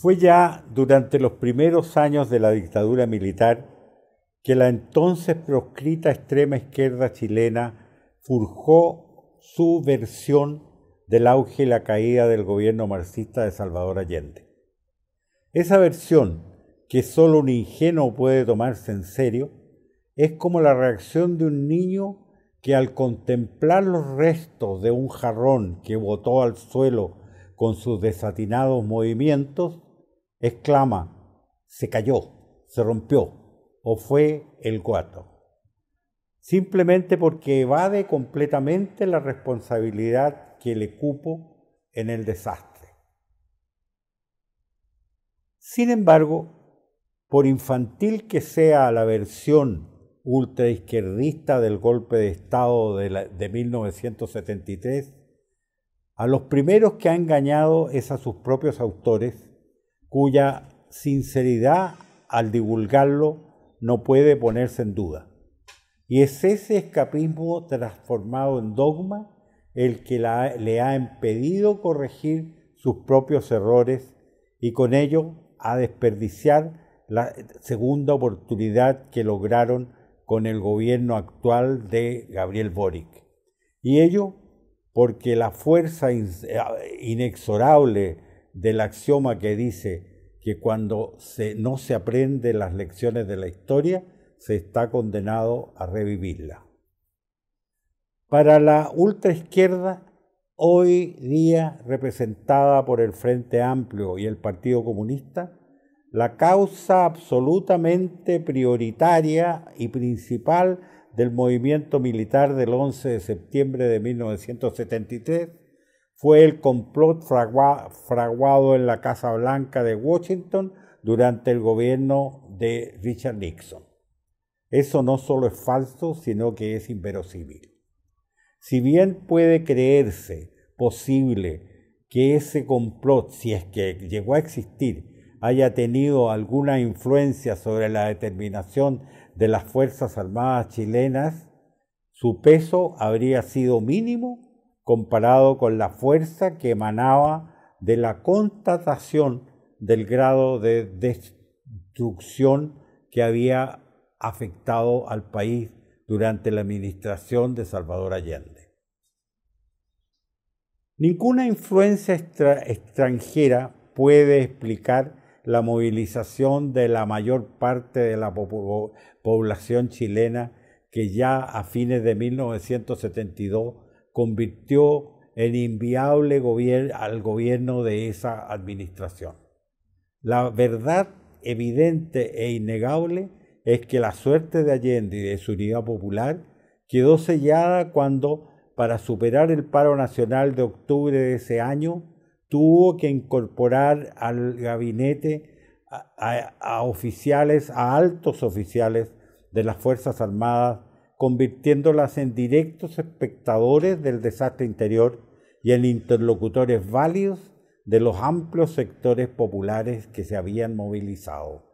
Fue ya durante los primeros años de la dictadura militar que la entonces proscrita extrema izquierda chilena forjó su versión del auge y la caída del gobierno marxista de Salvador Allende. Esa versión, que solo un ingenuo puede tomarse en serio, es como la reacción de un niño que al contemplar los restos de un jarrón que botó al suelo con sus desatinados movimientos, exclama, se cayó, se rompió, o fue el guato. Simplemente porque evade completamente la responsabilidad que le cupo en el desastre. Sin embargo, por infantil que sea la versión ultraizquierdista del golpe de Estado de, de 1973, a los primeros que ha engañado es a sus propios autores cuya sinceridad al divulgarlo no puede ponerse en duda. Y es ese escapismo transformado en dogma el que le ha impedido corregir sus propios errores y con ello a desperdiciar la segunda oportunidad que lograron con el gobierno actual de Gabriel Boric. Y ello porque la fuerza inexorable del axioma que dice que cuando no se aprende las lecciones de la historia, se está condenado a revivirla. Para la ultraizquierda, hoy día representada por el Frente Amplio y el Partido Comunista, la causa absolutamente prioritaria y principal del movimiento militar del 11 de septiembre de 1973 fue el complot fraguado en la Casa Blanca de Washington durante el gobierno de Richard Nixon. Eso no solo es falso, sino que es inverosímil. Si bien puede creerse posible que ese complot, si es que llegó a existir, haya tenido alguna influencia sobre la determinación de las Fuerzas Armadas chilenas, su peso habría sido mínimo comparado con la fuerza que emanaba de la constatación del grado de destrucción que había afectado al país durante la administración de Salvador Allende. Ninguna influencia extranjera puede explicar la movilización de la mayor parte de la población chilena que ya a fines de 1972 convirtió en inviable al gobierno de esa administración. La verdad evidente e innegable es que la suerte de Allende y de su unidad popular quedó sellada cuando, para superar el paro nacional de octubre de ese año, tuvo que incorporar al gabinete a, oficiales, a altos oficiales de las Fuerzas Armadas convirtiéndolas en directos espectadores del desastre interior y en interlocutores válidos de los amplios sectores populares que se habían movilizado.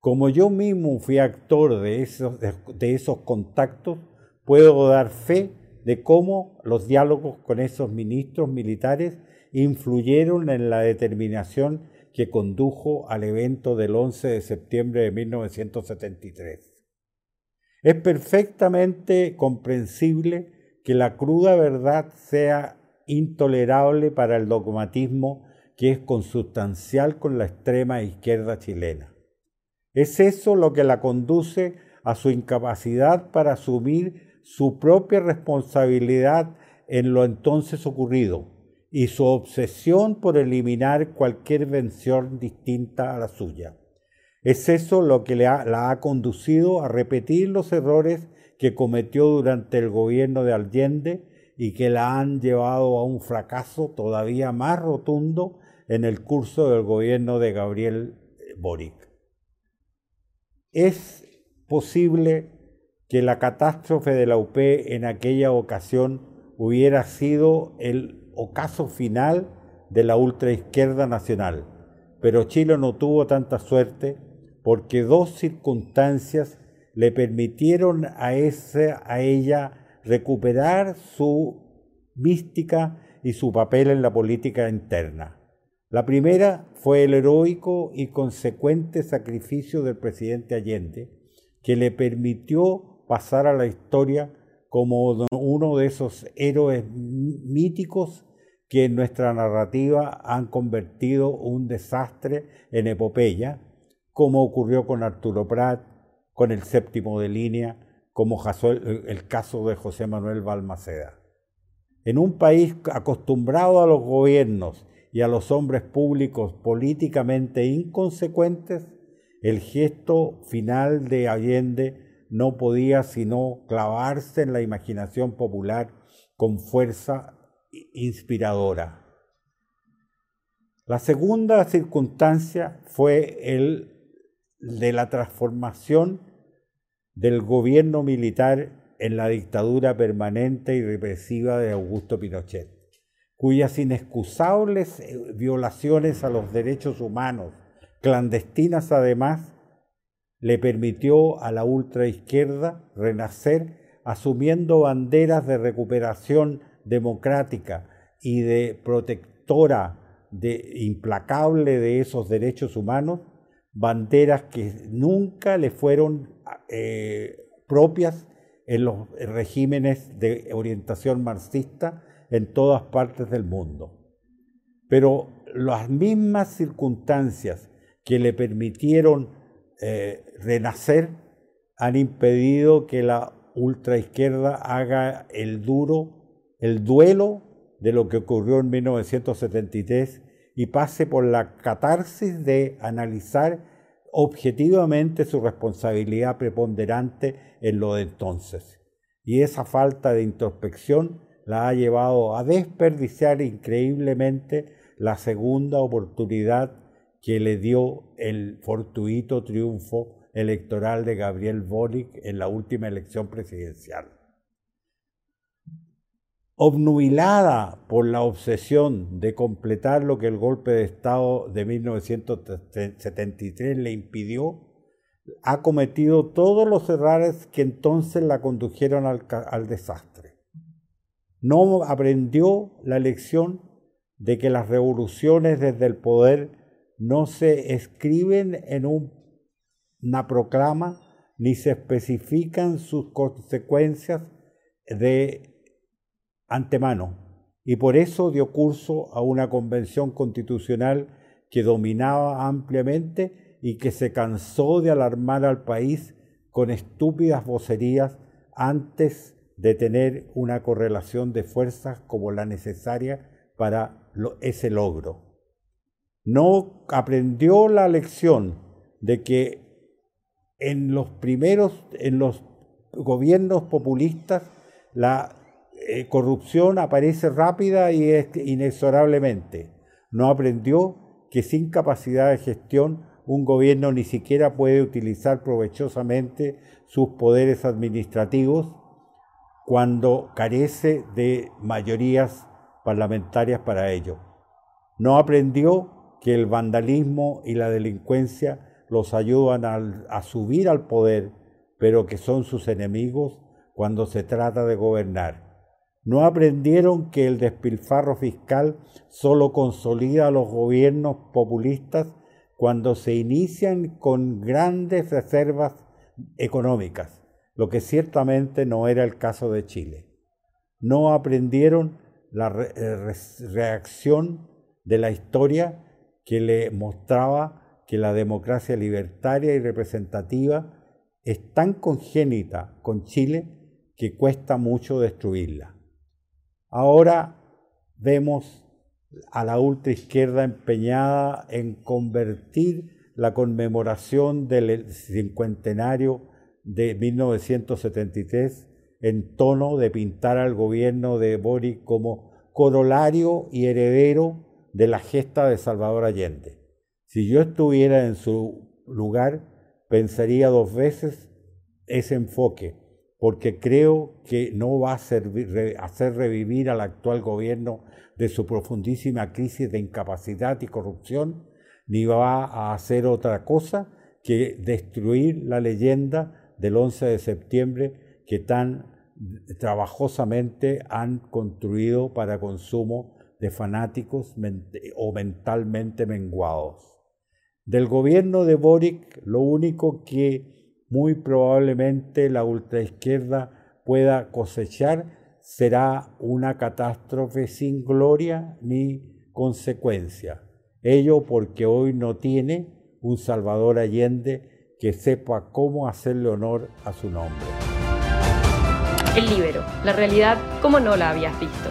Como yo mismo fui actor de esos, de esos contactos, puedo dar fe de cómo los diálogos con esos ministros militares influyeron en la determinación que condujo al evento del 11 de septiembre de 1973. Es perfectamente comprensible que la cruda verdad sea intolerable para el dogmatismo que es consustancial con la extrema izquierda chilena. Es eso lo que la conduce a su incapacidad para asumir su propia responsabilidad en lo entonces ocurrido y su obsesión por eliminar cualquier vención distinta a la suya. Es eso lo que la ha conducido a repetir los errores que cometió durante el gobierno de Allende y que la han llevado a un fracaso todavía más rotundo en el curso del gobierno de Gabriel Boric. Es posible que la catástrofe de la UP en aquella ocasión hubiera sido el ocaso final de la ultraizquierda nacional, pero Chile no tuvo tanta suerte porque dos circunstancias le permitieron a, a ella recuperar su mística y su papel en la política interna. La primera fue el heroico y consecuente sacrificio del presidente Allende, que le permitió pasar a la historia como uno de esos héroes míticos que en nuestra narrativa han convertido un desastre en epopeya, como ocurrió con Arturo Prat, con el séptimo de línea, como el caso de José Manuel Balmaceda. En un país acostumbrado a los gobiernos y a los hombres públicos políticamente inconsecuentes, el gesto final de Allende no podía sino clavarse en la imaginación popular con fuerza inspiradora. La segunda circunstancia fue el de la transformación del gobierno militar en la dictadura permanente y represiva de Augusto Pinochet, cuyas inexcusables eh, violaciones a los derechos humanos, clandestinas además, le permitió a la ultraizquierda renacer asumiendo banderas de recuperación democrática y de protectora de, implacable de esos derechos humanos, banderas que nunca le fueron eh, propias en los regímenes de orientación marxista en todas partes del mundo. Pero las mismas circunstancias que le permitieron eh, renacer han impedido que la ultraizquierda haga el duro el duelo de lo que ocurrió en 1973 y pase por la catarsis de analizar objetivamente su responsabilidad preponderante en lo de entonces. Y esa falta de introspección la ha llevado a desperdiciar increíblemente la segunda oportunidad que le dio el fortuito triunfo electoral de Gabriel Boric en la última elección presidencial obnubilada por la obsesión de completar lo que el golpe de Estado de 1973 le impidió, ha cometido todos los errores que entonces la condujeron al, desastre. No aprendió la lección de que las revoluciones desde el poder no se escriben en una proclama ni se especifican sus consecuencias de antemano y por eso dio curso a una convención constitucional que dominaba ampliamente y que se cansó de alarmar al país con estúpidas vocerías antes de tener una correlación de fuerzas como la necesaria para ese logro. No aprendió la lección de que en los primeros, en los gobiernos populistas, la eh, corrupción aparece rápida y inexorablemente. No aprendió que sin capacidad de gestión un gobierno ni siquiera puede utilizar provechosamente sus poderes administrativos cuando carece de mayorías parlamentarias para ello. No aprendió que el vandalismo y la delincuencia los ayudan a subir al poder, pero que son sus enemigos cuando se trata de gobernar. ¿No aprendieron que el despilfarro fiscal solo consolida a los gobiernos populistas cuando se inician con grandes reservas económicas? Lo que ciertamente no era el caso de Chile. ¿No aprendieron la eh, reacción de la historia que le mostraba que la democracia libertaria y representativa es tan congénita con Chile que cuesta mucho destruirla? Ahora vemos a la ultraizquierda empeñada en convertir la conmemoración del cincuentenario de 1973 en tono de pintar al gobierno de Boric como corolario y heredero de la gesta de Salvador Allende. Si yo estuviera en su lugar, pensaría dos veces ese enfoque porque creo que no va a hacer revivir al actual gobierno de su profundísima crisis de incapacidad y corrupción, ni va a hacer otra cosa que destruir la leyenda del 11 de septiembre que tan trabajosamente han construido para consumo de fanáticos o mentalmente menguados. Del gobierno de Boric, lo único que muy probablemente la ultraizquierda pueda cosechar será una catástrofe sin gloria ni consecuencia. Ello porque hoy no tiene un Salvador Allende que sepa cómo hacerle honor a su nombre. El libero, la realidad como no la habías visto.